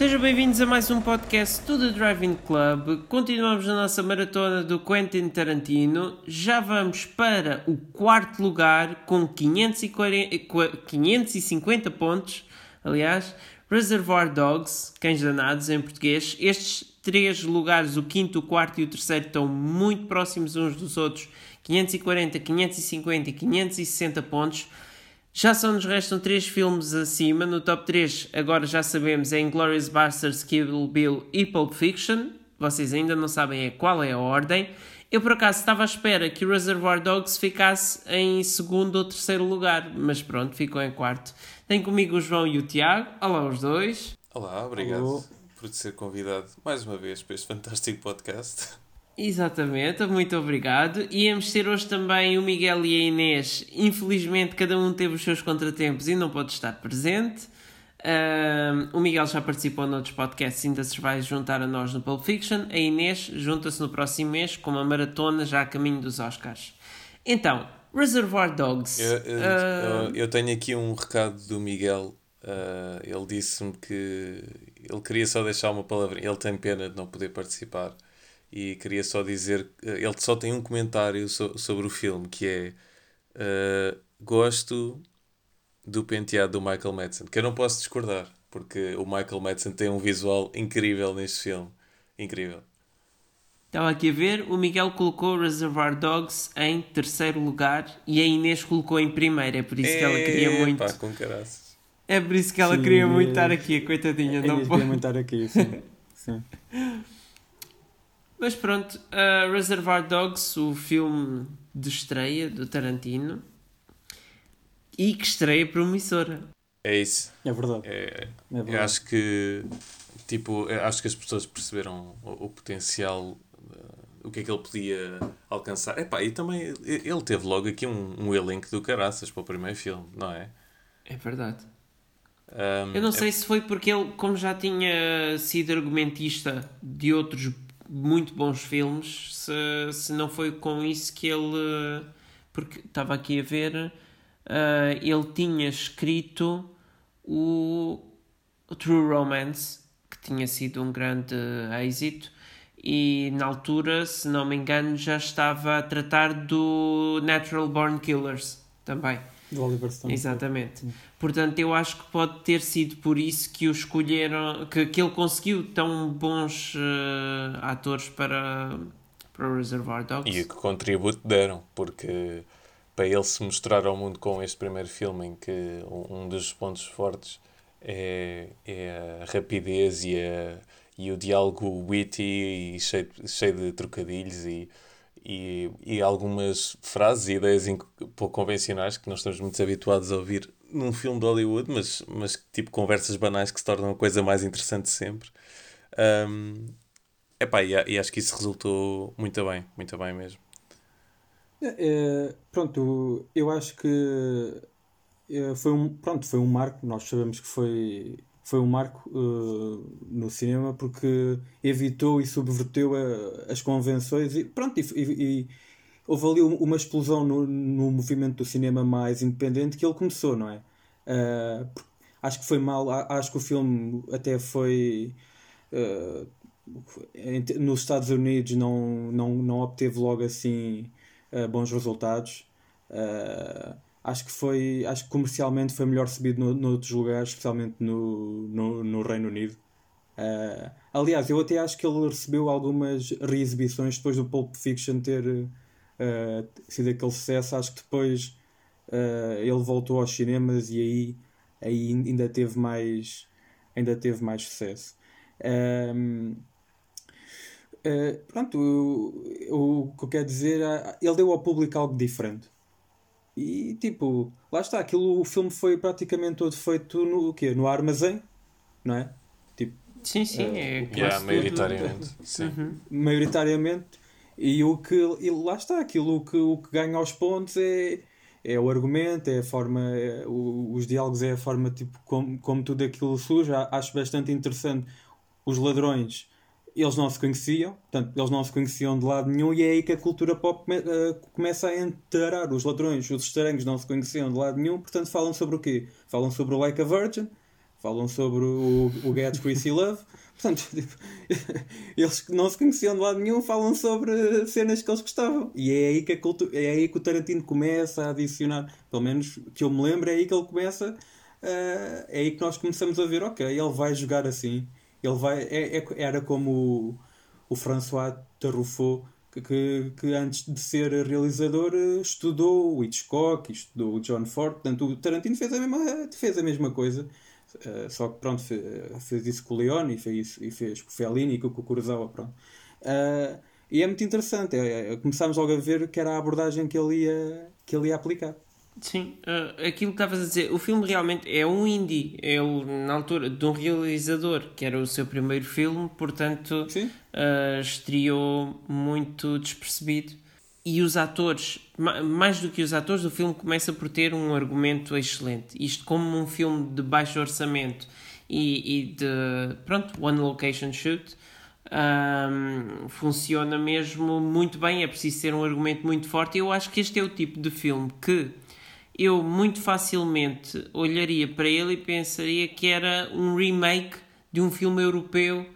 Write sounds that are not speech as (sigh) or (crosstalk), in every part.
Sejam bem-vindos a mais um podcast do The Driving Club. Continuamos na nossa maratona do Quentin Tarantino. Já vamos para o quarto lugar com 540, 550 pontos. Aliás, Reservoir Dogs, Cães Danados em português. Estes três lugares, o quinto, o quarto e o terceiro, estão muito próximos uns dos outros. 540, 550 e 560 pontos. Já só nos restam 3 filmes acima. No top 3, agora já sabemos, é Inglourious Basterds, Kill Bill e Pulp Fiction. Vocês ainda não sabem qual é a ordem. Eu, por acaso, estava à espera que o Reservoir Dogs ficasse em segundo ou terceiro lugar, mas pronto, ficou em quarto. Tem comigo o João e o Tiago. Olá, os dois. Olá, obrigado Olá. por te ser convidado mais uma vez para este fantástico podcast. Exatamente, muito obrigado. Íamos ter hoje também o Miguel e a Inês. Infelizmente, cada um teve os seus contratempos e não pode estar presente. Uh, o Miguel já participou noutros podcasts, ainda se vai juntar a nós no Pulp Fiction. A Inês junta-se no próximo mês com uma maratona já a caminho dos Oscars. Então, Reservoir Dogs. Eu, eu, uh... eu tenho aqui um recado do Miguel. Uh, ele disse-me que ele queria só deixar uma palavra. Ele tem pena de não poder participar e queria só dizer, eh, ele só tem um comentário so, sobre o filme que é uh, gosto do penteado do Michael Madsen, que eu não posso discordar, porque o Michael Madsen tem um visual incrível neste filme, incrível. Estava aqui a ver, o Miguel colocou Reservoir Dogs em terceiro lugar e a Inês colocou em primeiro, é por isso que ela queria muito. Pá, com caraças. É por isso que ela sim, queria muito estar aqui, coitadinha. Não queria muito estar aqui, sim. (laughs) sim. Mas pronto, uh, Reservoir Dogs, o filme de estreia do Tarantino e que estreia promissora. É isso. É verdade. É, é verdade. Eu acho que tipo, acho que as pessoas perceberam o, o potencial, uh, o que é que ele podia alcançar. Epá, e também ele teve logo aqui um, um elenco do caraças para o primeiro filme, não é? É verdade. Um, eu não sei é... se foi porque ele, como já tinha sido argumentista de outros muito bons filmes, se, se não foi com isso que ele. Porque estava aqui a ver, uh, ele tinha escrito o, o True Romance, que tinha sido um grande êxito, e na altura, se não me engano, já estava a tratar do Natural Born Killers também. Do Oliver Stone. Exatamente. Portanto, eu acho que pode ter sido por isso que o escolheram, que, que ele conseguiu tão bons uh, atores para, para o Reservoir Dogs. E que contributo deram, porque para ele se mostrar ao mundo com este primeiro filme, em que um dos pontos fortes é, é a rapidez e, a, e o diálogo witty e cheio, cheio de trocadilhos e e, e algumas frases e ideias pouco convencionais que nós estamos muito habituados a ouvir num filme de Hollywood, mas, mas tipo conversas banais que se tornam a coisa mais interessante sempre. Um, epá, e, e acho que isso resultou muito bem, muito bem mesmo. É, é pronto, eu acho que é, foi um, pronto, foi um marco, nós sabemos que foi foi um marco uh, no cinema porque evitou e subverteu a, as convenções e pronto, e, e, e houve ali uma explosão no, no, movimento do cinema mais independente que ele começou, não é? Uh, acho que foi mal, acho que o filme até foi uh, nos Estados Unidos não, não, não obteve logo assim bons resultados. Acho que foi acho que comercialmente foi melhor recebido no, noutros lugares especialmente no, no, no Reino Unido. Uh, aliás eu até acho que ele recebeu algumas reexibições depois do Pulp Fiction ter uh, sido aquele sucesso. Acho que depois uh, ele voltou aos cinemas e aí aí ainda teve mais ainda teve mais sucesso. Um, pronto o, o que eu quero dizer ele deu ao público algo diferente e tipo, lá está, aquilo, o filme foi praticamente todo feito no quê? No armazém, não é? Tipo, sim, sim, uh, é yeah, maioritariamente. Sim. Uhum. Maioritariamente. E o que e lá está, aquilo o que, o que ganha aos pontos é, é o argumento, é a forma, é, o, os diálogos, é a forma tipo, como, como tudo aquilo surge. Acho bastante interessante os ladrões eles não se conheciam, portanto, eles não se conheciam de lado nenhum, e é aí que a cultura pop come, uh, começa a enterar. Os ladrões, os estranhos não se conheciam de lado nenhum, portanto, falam sobre o quê? Falam sobre o Like a Virgin, falam sobre o, o Get Chrissy Love. (laughs) Portanto, tipo, (laughs) eles que não se conheciam de lado nenhum falam sobre cenas que eles gostavam. E é aí que, a cultura, é aí que o Tarantino começa a adicionar. Pelo menos que eu me lembro, é aí que ele começa. Uh, é aí que nós começamos a ver, ok, ele vai jogar assim. Ele vai, é, é, era como o, o François Truffaut, que, que, que, antes de ser realizador estudou o Hitchcock, estudou o John Ford. Portanto, o Tarantino fez a mesma, fez a mesma coisa. Uh, só que pronto, fez, fez, isso com o Leone fez, e fez com o Fellini e com o Kurosawa, pronto. Uh, e é muito interessante, é, é, começámos logo a ver que era a abordagem que ele ia, que ele ia aplicar. Sim, uh, aquilo que estavas a dizer, o filme realmente é um indie, é na altura de um realizador que era o seu primeiro filme, portanto uh, estreou muito despercebido. E os atores, mais do que os atores, o filme começa por ter um argumento excelente. Isto, como um filme de baixo orçamento e, e de, pronto, one location shoot, um, funciona mesmo muito bem. É preciso ter um argumento muito forte. Eu acho que este é o tipo de filme que eu muito facilmente olharia para ele e pensaria que era um remake de um filme europeu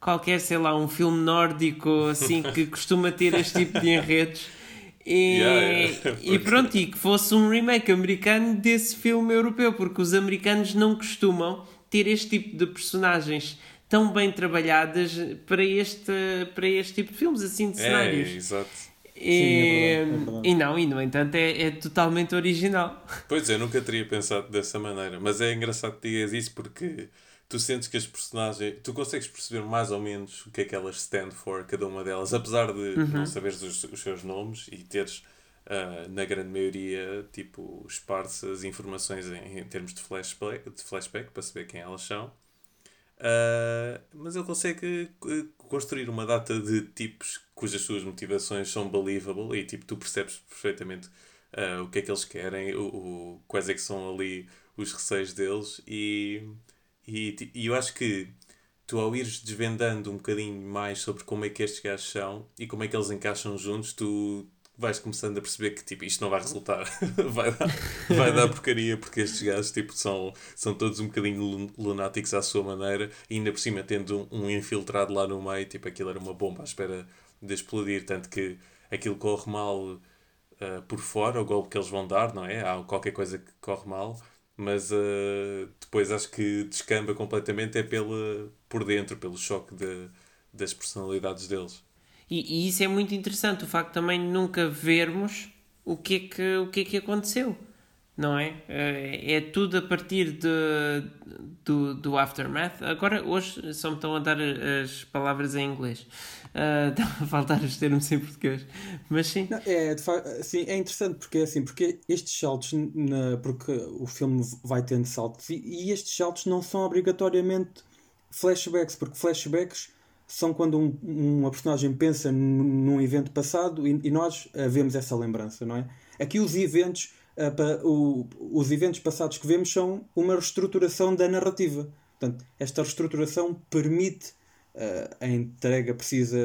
qualquer, sei lá, um filme nórdico assim (laughs) que costuma ter este tipo de enredos. E, yeah, yeah. e pronto, e que fosse um remake americano desse filme europeu, porque os americanos não costumam ter este tipo de personagens tão bem trabalhadas para este, para este tipo de filmes, assim, de é, cenários. É, exato. E, Sim, é verdade, é verdade. e não, e no entanto é, é totalmente original. Pois é, eu nunca teria pensado dessa maneira, mas é engraçado que digas isso porque tu sentes que as personagens, tu consegues perceber mais ou menos o que é que elas stand for, cada uma delas, apesar de uhum. não saberes os, os seus nomes e teres, uh, na grande maioria, tipo, esparsas informações em, em termos de flashback, de flashback para saber quem elas são. Uh, mas ele consegue eh, construir uma data de tipos cujas suas motivações são believable e tipo, tu percebes perfeitamente uh, o que é que eles querem, o, o, quais é que são ali os receios deles e, e, e eu acho que tu ao ires desvendando um bocadinho mais sobre como é que estes gajos são e como é que eles encaixam juntos, tu vais começando a perceber que tipo, isto não vai resultar, (laughs) vai, dar, vai dar porcaria, porque estes gajos tipo, são, são todos um bocadinho lunáticos à sua maneira, e ainda por cima tendo um, infiltrado lá no meio, tipo, aquilo era uma bomba à espera de explodir, tanto que aquilo corre mal uh, por fora, o golpe que eles vão dar, não é? Há qualquer coisa que corre mal, mas uh, depois acho que descamba completamente é pela, por dentro, pelo choque de, das personalidades deles. E, e, isso é muito interessante, o facto também de nunca vermos o que é que, o que, é que aconteceu, não é? É, é tudo a partir de, do, do aftermath. Agora, hoje, só me estão a dar as palavras em inglês. (laughs) Uh, estão a faltar os termos em português. Mas sim. Não, é, sim, é interessante porque assim, porque estes saltos, na, porque o filme vai tendo saltos, e, e estes saltos não são obrigatoriamente flashbacks, porque flashbacks são quando um, uma personagem pensa num evento passado e, e, nós uh, vemos essa lembrança, não é? Aqui os eventos, uh, pa, o, os eventos passados que vemos são uma reestruturação da narrativa. Portanto, esta reestruturação permite uh, a entrega precisa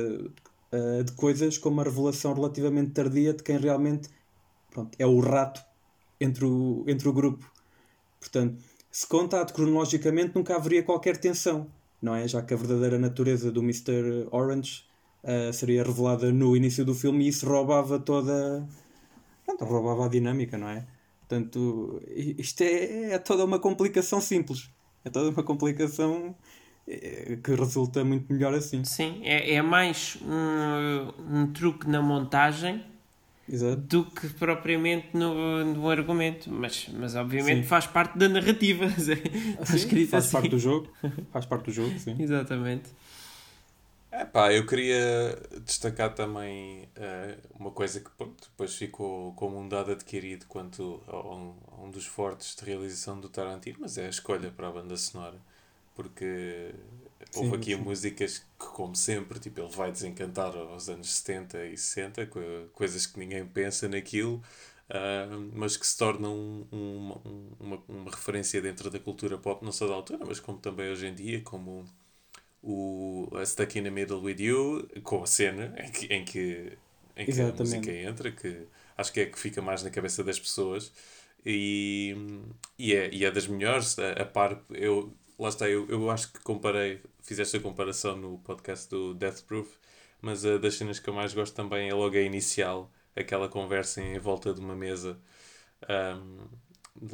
de coisas como a revelação relativamente tardia de quem realmente pronto, é o rato entre o, entre o grupo. Portanto, se contado cronologicamente, nunca haveria qualquer tensão não é? Já que a verdadeira natureza do Mr. Orange uh, seria revelada no início do filme e isso roubava toda. Pronto, roubava a dinâmica, não é? Portanto, isto é, é toda uma complicação simples. É toda uma complicação eh, que resulta muito melhor assim. Sim, é, é mais um, um truque na montagem Exato. do que propriamente no, no argumento. Mas, mas obviamente sim. faz parte da narrativa. (laughs) Sim, faz assim. parte do jogo. Faz parte do jogo, sim. Exatamente. É pá, eu queria destacar também uh, uma coisa que pronto, depois ficou como um dado adquirido quanto a um, a um dos fortes de realização do Tarantino, mas é a escolha para a banda sonora. Porque Houve sim, aqui sim. músicas que, como sempre, tipo, ele vai desencantar aos anos 70 e 60, coisas que ninguém pensa naquilo, uh, mas que se tornam um, um, uma, uma referência dentro da cultura pop, não só da altura, mas como também hoje em dia, como o a Stuck in the Middle with You, com a cena em que, em que, em que a música entra, que acho que é que fica mais na cabeça das pessoas. E, e, é, e é das melhores, a, a par, eu lá está, eu, eu acho que comparei, fizeste a comparação no podcast do Death Proof, mas a das cenas que eu mais gosto também é logo a inicial, aquela conversa em volta de uma mesa, um,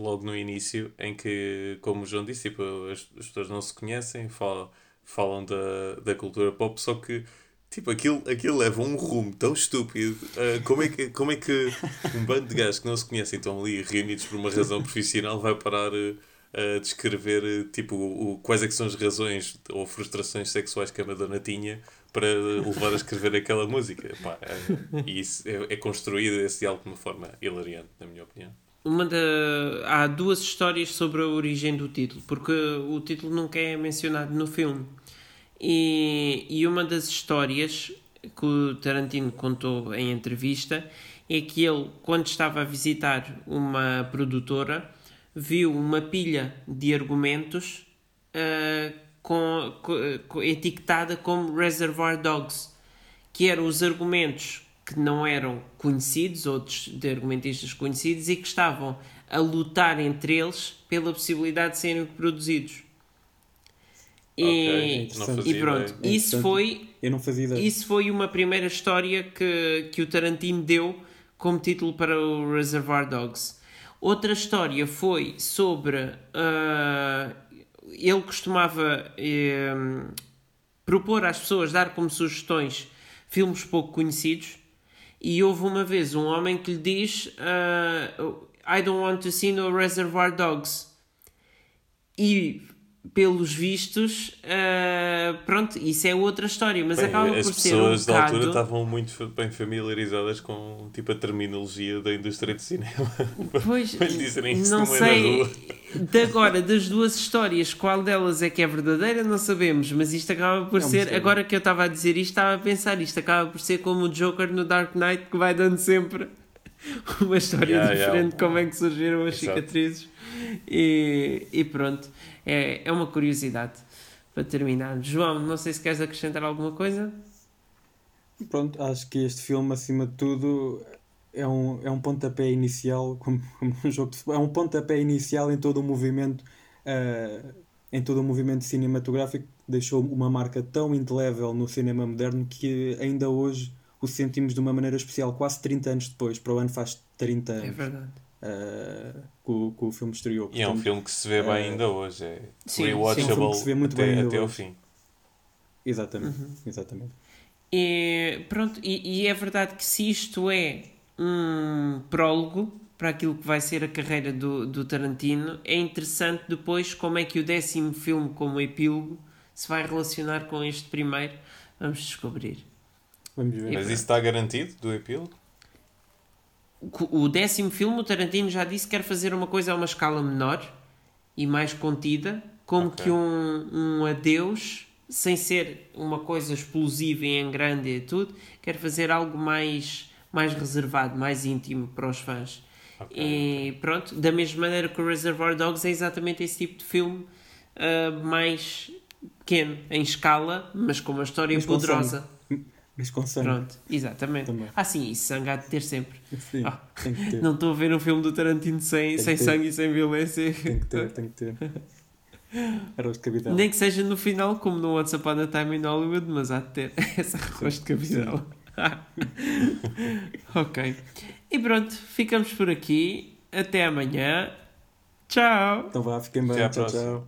logo no início, em que, como o João disse, tipo, as, as pessoas não se conhecem, falam, falam da, da cultura pop, só que Tipo, aquilo, aquilo leva um rumo tão estúpido. Uh, como, é que, como é que um bando de gajos que não se conhecem estão ali reunidos por uma razão profissional vai parar uh, a descrever uh, tipo, o, quais é são as razões ou frustrações sexuais que a Madonna tinha para levar a escrever aquela música? Pá, é, e isso é, é construído esse diálogo de uma forma hilariante, na minha opinião. Uma da... Há duas histórias sobre a origem do título, porque o título nunca é mencionado no filme. E, e uma das histórias que o Tarantino contou em entrevista é que ele, quando estava a visitar uma produtora, viu uma pilha de argumentos uh, com, com, etiquetada como Reservoir Dogs, que eram os argumentos que não eram conhecidos, outros de argumentistas conhecidos, e que estavam a lutar entre eles pela possibilidade de serem produzidos. E, okay, e pronto, ideia. isso foi, isso foi uma primeira história que, que o Tarantino deu como título para o Reservoir Dogs. Outra história foi sobre. Uh, ele costumava uh, propor às pessoas, dar como sugestões filmes pouco conhecidos. E houve uma vez um homem que lhe diz: uh, I don't want to see no Reservoir Dogs. E pelos vistos, uh, pronto, isso é outra história, mas bem, acaba por ser um As pessoas da altura estavam muito bem familiarizadas com tipo a terminologia da indústria de cinema. (laughs) Pois, não sei, de agora, das duas histórias, qual delas é que é verdadeira, não sabemos, mas isto acaba por é ser, agora que eu estava a dizer isto, estava a pensar, isto acaba por ser como o Joker no Dark Knight, que vai dando sempre (laughs) uma história yeah, diferente yeah. de como é que surgiram as Exato. cicatrizes e, e pronto é, é uma curiosidade para terminar. João, não sei se queres acrescentar alguma coisa. Pronto, acho que este filme, acima de tudo, é um, é um pontapé inicial, como, como um jogo de, é um pontapé inicial em todo o movimento, uh, em todo o movimento cinematográfico, deixou uma marca tão indelével no cinema moderno que ainda hoje o sentimos de uma maneira especial, quase 30 anos depois, para o ano faz 30 anos. É verdade uh, que, o, que o filme estreou. E é um filme que se vê bem uh, ainda hoje, é sim, rewatchable sim, um que se vê muito até, bem até ao fim. Exatamente, uhum. exatamente. E, pronto, e, e é verdade que se isto é um prólogo para aquilo que vai ser a carreira do, do Tarantino, é interessante depois como é que o décimo filme, como epílogo, se vai relacionar com este primeiro. Vamos descobrir. Vamos ver. Mas isso está garantido do epílogo? O décimo filme, o Tarantino já disse que quer fazer uma coisa a uma escala menor e mais contida, como okay. que um, um adeus, sem ser uma coisa explosiva e em grande e tudo, quer fazer algo mais, mais reservado, mais íntimo para os fãs. Okay, e okay. pronto, da mesma maneira que o Reservoir Dogs é exatamente esse tipo de filme uh, mais pequeno, em escala, mas com uma história mas poderosa. Mas com sangue. Pronto, exatamente. Também. Ah, sim, isso sangue há de ter sempre. Sim, oh, tem que ter. Não estou a ver um filme do Tarantino sem, sem sangue e sem violência. Tem que ter, tem que ter. (laughs) Arroz de cabidela. Nem que seja no final, como no Once Upon a Time in Hollywood, mas há de ter (laughs) essa arroz de cabidela. (laughs) ok. E pronto, ficamos por aqui. Até amanhã. Tchau. Então vá, fiquem bem. tchau. tchau.